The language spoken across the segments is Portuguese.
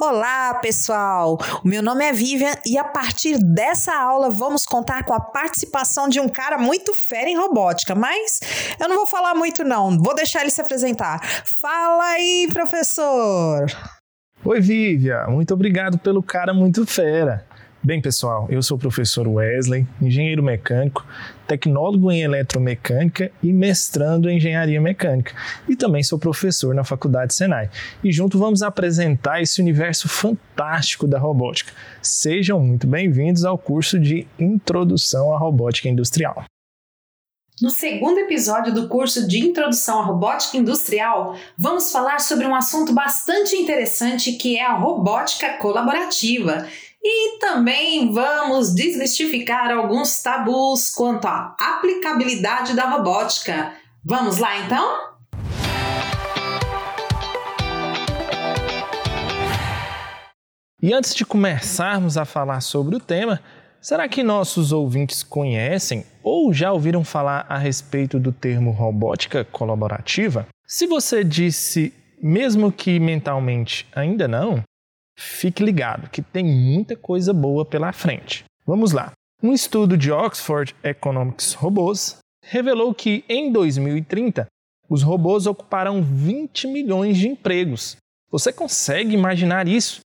Olá, pessoal! O meu nome é Vivian e a partir dessa aula vamos contar com a participação de um cara muito fera em robótica, mas eu não vou falar muito não, vou deixar ele se apresentar. Fala aí, professor! Oi, Vivian! Muito obrigado pelo cara muito fera. Bem, pessoal, eu sou o professor Wesley, engenheiro mecânico, tecnólogo em eletromecânica e mestrando em engenharia mecânica. E também sou professor na Faculdade Senai. E junto vamos apresentar esse universo fantástico da robótica. Sejam muito bem-vindos ao curso de Introdução à Robótica Industrial. No segundo episódio do curso de Introdução à Robótica Industrial, vamos falar sobre um assunto bastante interessante que é a robótica colaborativa. E também vamos desmistificar alguns tabus quanto à aplicabilidade da robótica. Vamos lá então? E antes de começarmos a falar sobre o tema, será que nossos ouvintes conhecem ou já ouviram falar a respeito do termo robótica colaborativa? Se você disse, mesmo que mentalmente ainda não, fique ligado que tem muita coisa boa pela frente. Vamos lá. Um estudo de Oxford Economics Robôs revelou que em 2030 os robôs ocuparão 20 milhões de empregos. Você consegue imaginar isso?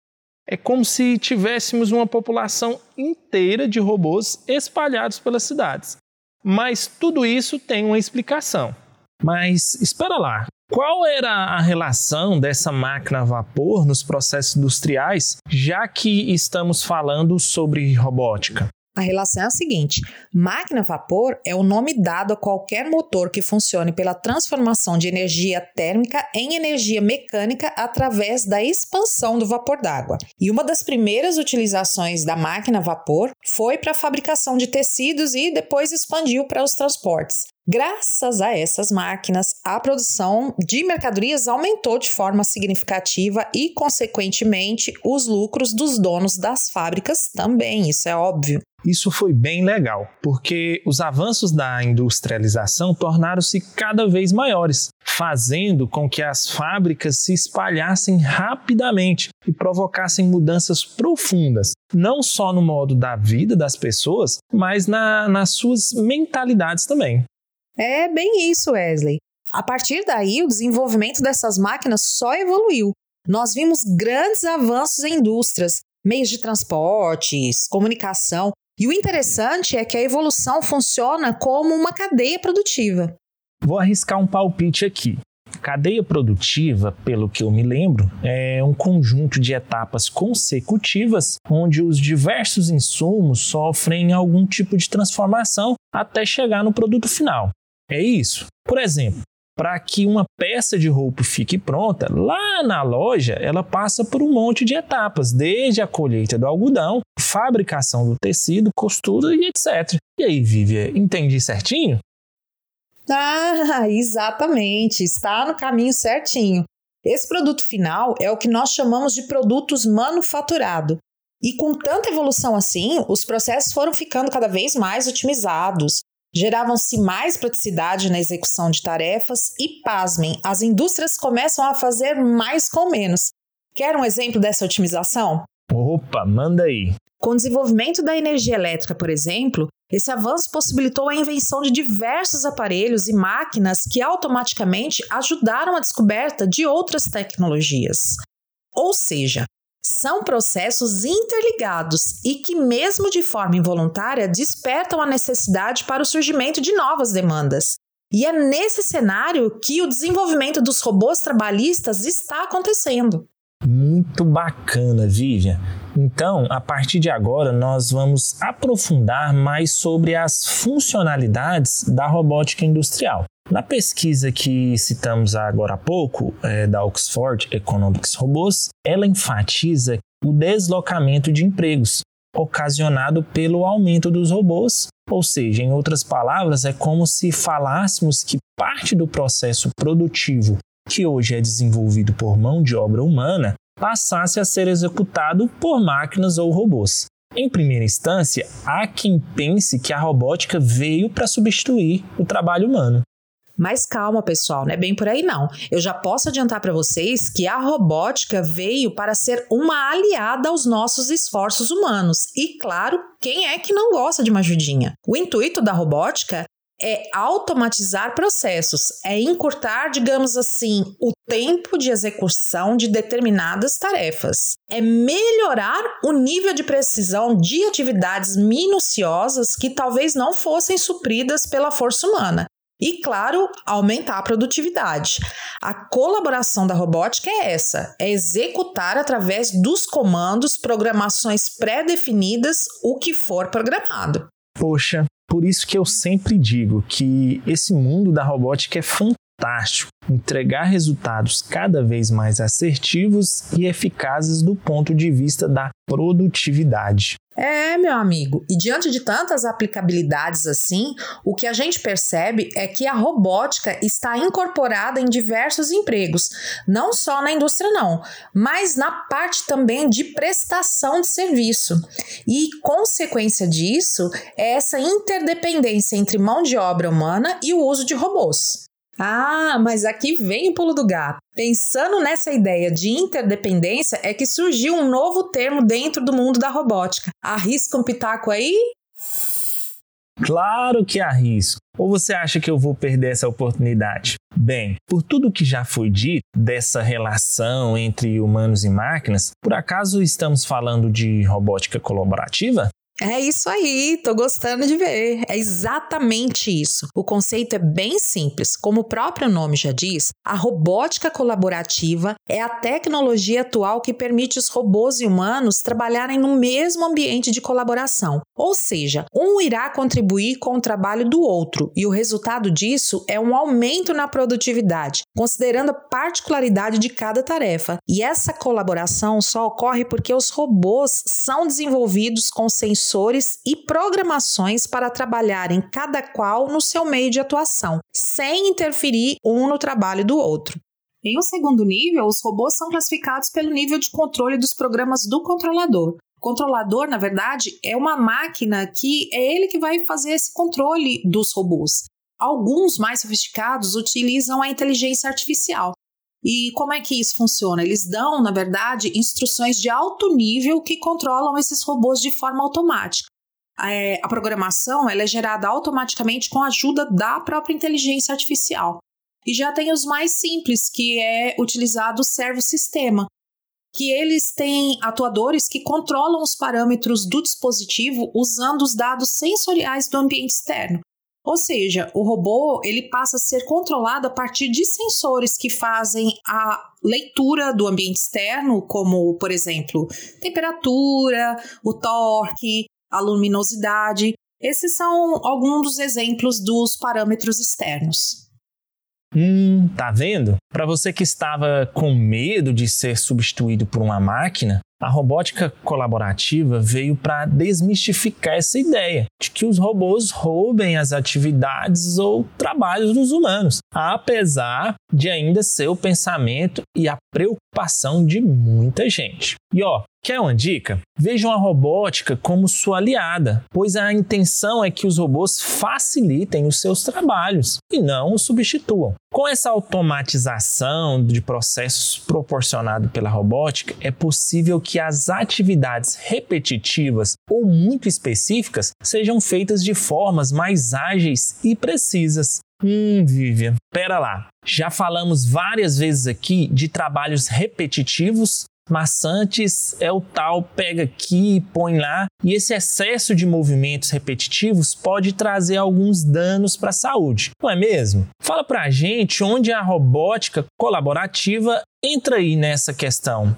É como se tivéssemos uma população inteira de robôs espalhados pelas cidades. Mas tudo isso tem uma explicação. Mas espera lá, qual era a relação dessa máquina a vapor nos processos industriais, já que estamos falando sobre robótica? A relação é a seguinte: máquina a vapor é o nome dado a qualquer motor que funcione pela transformação de energia térmica em energia mecânica através da expansão do vapor d'água. E uma das primeiras utilizações da máquina a vapor foi para a fabricação de tecidos e depois expandiu para os transportes. Graças a essas máquinas, a produção de mercadorias aumentou de forma significativa e, consequentemente, os lucros dos donos das fábricas também, isso é óbvio. Isso foi bem legal, porque os avanços da industrialização tornaram-se cada vez maiores, fazendo com que as fábricas se espalhassem rapidamente e provocassem mudanças profundas, não só no modo da vida das pessoas, mas na, nas suas mentalidades também. É bem isso, Wesley. A partir daí, o desenvolvimento dessas máquinas só evoluiu. Nós vimos grandes avanços em indústrias, meios de transportes, comunicação, e o interessante é que a evolução funciona como uma cadeia produtiva. Vou arriscar um palpite aqui. Cadeia produtiva, pelo que eu me lembro, é um conjunto de etapas consecutivas onde os diversos insumos sofrem algum tipo de transformação até chegar no produto final. É isso. Por exemplo, para que uma peça de roupa fique pronta, lá na loja ela passa por um monte de etapas, desde a colheita do algodão, fabricação do tecido, costura e etc. E aí, Vívia, entendi certinho? Ah, exatamente, está no caminho certinho. Esse produto final é o que nós chamamos de produtos manufaturado. E com tanta evolução assim, os processos foram ficando cada vez mais otimizados, Geravam-se mais praticidade na execução de tarefas e, pasmem, as indústrias começam a fazer mais com menos. Quer um exemplo dessa otimização? Opa, manda aí! Com o desenvolvimento da energia elétrica, por exemplo, esse avanço possibilitou a invenção de diversos aparelhos e máquinas que automaticamente ajudaram a descoberta de outras tecnologias. Ou seja, são processos interligados e que, mesmo de forma involuntária, despertam a necessidade para o surgimento de novas demandas. E é nesse cenário que o desenvolvimento dos robôs trabalhistas está acontecendo. Muito bacana, Vivian. Então, a partir de agora, nós vamos aprofundar mais sobre as funcionalidades da robótica industrial. Na pesquisa que citamos agora há pouco, é, da Oxford Economics Robôs, ela enfatiza o deslocamento de empregos ocasionado pelo aumento dos robôs, ou seja, em outras palavras, é como se falássemos que parte do processo produtivo que hoje é desenvolvido por mão de obra humana passasse a ser executado por máquinas ou robôs. Em primeira instância, há quem pense que a robótica veio para substituir o trabalho humano. Mas calma, pessoal, não é bem por aí não. Eu já posso adiantar para vocês que a robótica veio para ser uma aliada aos nossos esforços humanos. E claro, quem é que não gosta de uma ajudinha? O intuito da robótica é automatizar processos, é encurtar, digamos assim, o tempo de execução de determinadas tarefas, é melhorar o nível de precisão de atividades minuciosas que talvez não fossem supridas pela força humana. E, claro, aumentar a produtividade. A colaboração da robótica é essa: é executar através dos comandos, programações pré-definidas, o que for programado. Poxa, por isso que eu sempre digo que esse mundo da robótica é fantástico. Entregar resultados cada vez mais assertivos e eficazes do ponto de vista da produtividade. É, meu amigo, e diante de tantas aplicabilidades assim, o que a gente percebe é que a robótica está incorporada em diversos empregos, não só na indústria não, mas na parte também de prestação de serviço. E consequência disso é essa interdependência entre mão de obra humana e o uso de robôs. Ah, mas aqui vem o pulo do gato. Pensando nessa ideia de interdependência, é que surgiu um novo termo dentro do mundo da robótica. Arrisca um pitaco aí? Claro que arrisco. Ou você acha que eu vou perder essa oportunidade? Bem, por tudo que já foi dito dessa relação entre humanos e máquinas, por acaso estamos falando de robótica colaborativa? É isso aí, tô gostando de ver. É exatamente isso. O conceito é bem simples. Como o próprio nome já diz, a robótica colaborativa é a tecnologia atual que permite os robôs e humanos trabalharem no mesmo ambiente de colaboração. Ou seja, um irá contribuir com o trabalho do outro, e o resultado disso é um aumento na produtividade, considerando a particularidade de cada tarefa. E essa colaboração só ocorre porque os robôs são desenvolvidos com sensores sensores e programações para trabalharem cada qual no seu meio de atuação, sem interferir um no trabalho do outro. Em um segundo nível, os robôs são classificados pelo nível de controle dos programas do controlador. O controlador, na verdade, é uma máquina que é ele que vai fazer esse controle dos robôs. Alguns mais sofisticados utilizam a inteligência artificial, e como é que isso funciona? Eles dão, na verdade, instruções de alto nível que controlam esses robôs de forma automática. É, a programação ela é gerada automaticamente com a ajuda da própria inteligência artificial. E já tem os mais simples, que é utilizado o servo-sistema, que eles têm atuadores que controlam os parâmetros do dispositivo usando os dados sensoriais do ambiente externo. Ou seja, o robô ele passa a ser controlado a partir de sensores que fazem a leitura do ambiente externo, como, por exemplo, temperatura, o torque, a luminosidade. Esses são alguns dos exemplos dos parâmetros externos. Hum, tá vendo? Para você que estava com medo de ser substituído por uma máquina, a robótica colaborativa veio para desmistificar essa ideia de que os robôs roubem as atividades ou trabalhos dos humanos, apesar de ainda ser o pensamento e a preocupação de muita gente. E ó, Quer uma dica? Vejam a robótica como sua aliada, pois a intenção é que os robôs facilitem os seus trabalhos e não os substituam. Com essa automatização de processos proporcionado pela robótica, é possível que as atividades repetitivas ou muito específicas sejam feitas de formas mais ágeis e precisas. Hum, Vivian, pera lá. Já falamos várias vezes aqui de trabalhos repetitivos maçantes é o tal pega aqui, põe lá, e esse excesso de movimentos repetitivos pode trazer alguns danos para a saúde, não é mesmo? Fala para a gente onde a robótica colaborativa entra aí nessa questão.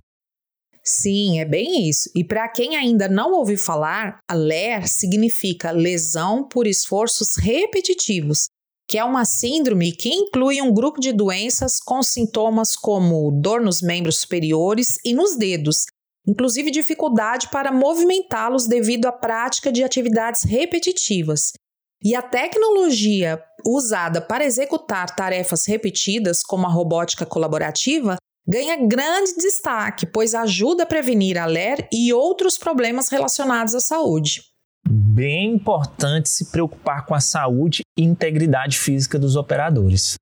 Sim, é bem isso. E para quem ainda não ouviu falar, a LER significa lesão por esforços repetitivos, que é uma síndrome que inclui um grupo de doenças com sintomas como dor nos membros superiores e nos dedos, inclusive dificuldade para movimentá-los devido à prática de atividades repetitivas. E a tecnologia usada para executar tarefas repetidas, como a robótica colaborativa, ganha grande destaque, pois ajuda a prevenir a LER e outros problemas relacionados à saúde. Bem importante se preocupar com a saúde e integridade física dos operadores.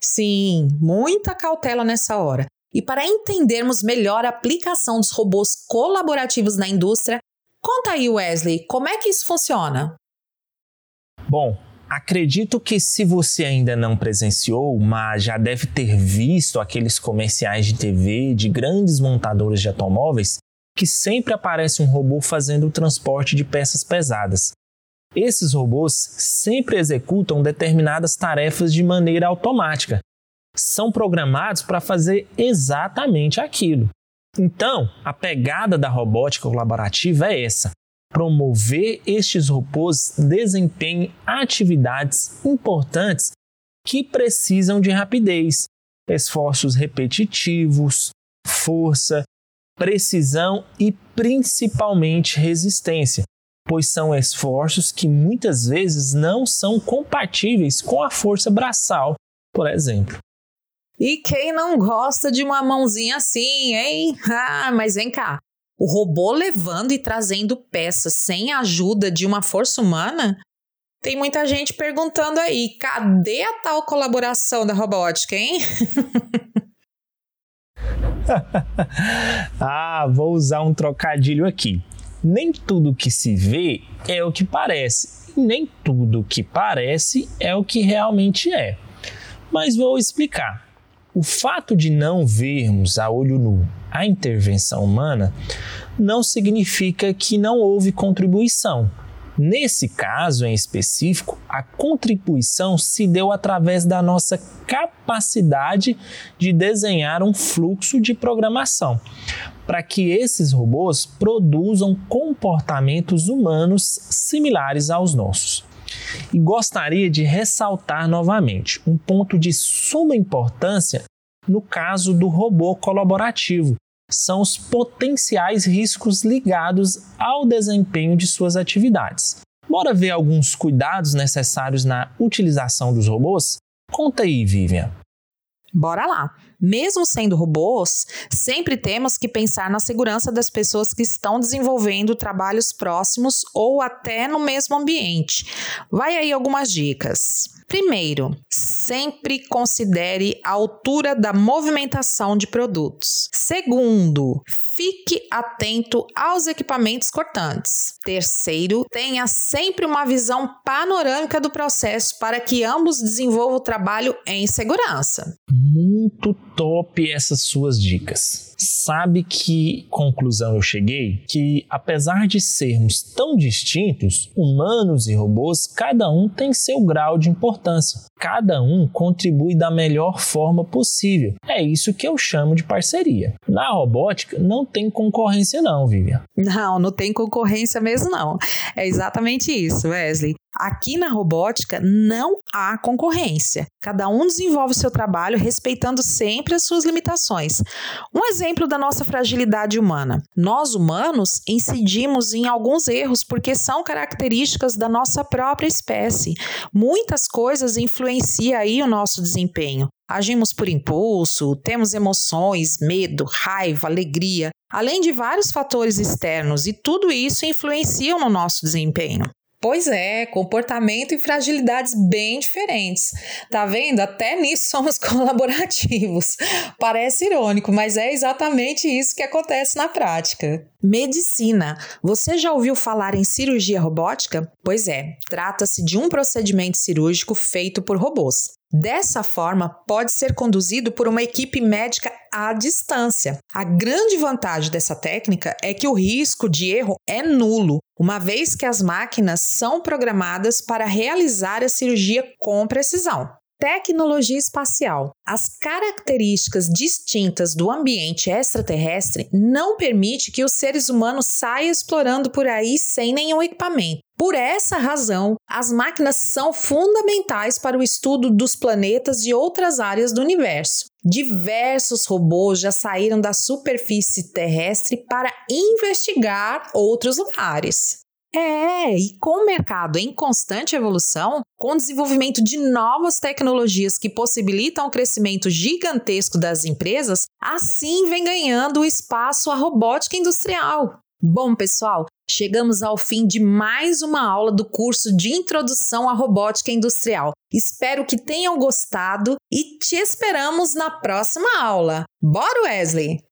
Sim, muita cautela nessa hora. E para entendermos melhor a aplicação dos robôs colaborativos na indústria, conta aí, Wesley, como é que isso funciona? Bom, acredito que se você ainda não presenciou, mas já deve ter visto aqueles comerciais de TV de grandes montadoras de automóveis que sempre aparece um robô fazendo o transporte de peças pesadas. Esses robôs sempre executam determinadas tarefas de maneira automática, são programados para fazer exatamente aquilo. Então, a pegada da robótica colaborativa é essa: promover estes robôs desempenhem atividades importantes que precisam de rapidez, esforços repetitivos, força, precisão e principalmente resistência, pois são esforços que muitas vezes não são compatíveis com a força braçal, por exemplo. E quem não gosta de uma mãozinha assim, hein? Ah, mas vem cá. O robô levando e trazendo peças sem a ajuda de uma força humana? Tem muita gente perguntando aí, cadê a tal colaboração da robótica, hein? ah, vou usar um trocadilho aqui. Nem tudo que se vê é o que parece, nem tudo que parece é o que realmente é. Mas vou explicar. O fato de não vermos a olho nu a intervenção humana não significa que não houve contribuição. Nesse caso em específico, a contribuição se deu através da nossa capacidade de desenhar um fluxo de programação para que esses robôs produzam comportamentos humanos similares aos nossos. E gostaria de ressaltar novamente um ponto de suma importância no caso do robô colaborativo. São os potenciais riscos ligados ao desempenho de suas atividades. Bora ver alguns cuidados necessários na utilização dos robôs? Conta aí, Vivian. Bora lá! Mesmo sendo robôs, sempre temos que pensar na segurança das pessoas que estão desenvolvendo trabalhos próximos ou até no mesmo ambiente. Vai aí algumas dicas. Primeiro, sempre considere a altura da movimentação de produtos. Segundo, fique atento aos equipamentos cortantes. Terceiro, tenha sempre uma visão panorâmica do processo para que ambos desenvolvam o trabalho em segurança. Muito top essas suas dicas. Sabe que conclusão eu cheguei? Que apesar de sermos tão distintos, humanos e robôs, cada um tem seu grau de importância. Cada um contribui da melhor forma possível. É isso que eu chamo de parceria. Na robótica não tem concorrência não, Vivian. Não, não tem concorrência mesmo não. É exatamente isso, Wesley. Aqui na robótica não há concorrência. Cada um desenvolve o seu trabalho respeitando sempre as suas limitações. Um exemplo da nossa fragilidade humana. Nós humanos incidimos em alguns erros porque são características da nossa própria espécie. Muitas coisas influenciam aí o nosso desempenho. Agimos por impulso, temos emoções, medo, raiva, alegria, além de vários fatores externos, e tudo isso influencia no nosso desempenho. Pois é, comportamento e fragilidades bem diferentes. Tá vendo? Até nisso somos colaborativos. Parece irônico, mas é exatamente isso que acontece na prática. Medicina. Você já ouviu falar em cirurgia robótica? Pois é, trata-se de um procedimento cirúrgico feito por robôs. Dessa forma, pode ser conduzido por uma equipe médica à distância. A grande vantagem dessa técnica é que o risco de erro é nulo, uma vez que as máquinas são programadas para realizar a cirurgia com precisão. Tecnologia espacial. As características distintas do ambiente extraterrestre não permite que os seres humanos saiam explorando por aí sem nenhum equipamento. Por essa razão, as máquinas são fundamentais para o estudo dos planetas e outras áreas do universo. Diversos robôs já saíram da superfície terrestre para investigar outros lugares. É, e com o mercado em constante evolução, com o desenvolvimento de novas tecnologias que possibilitam o crescimento gigantesco das empresas, assim vem ganhando espaço a robótica industrial. Bom, pessoal, chegamos ao fim de mais uma aula do curso de Introdução à Robótica Industrial. Espero que tenham gostado e te esperamos na próxima aula. Bora, Wesley!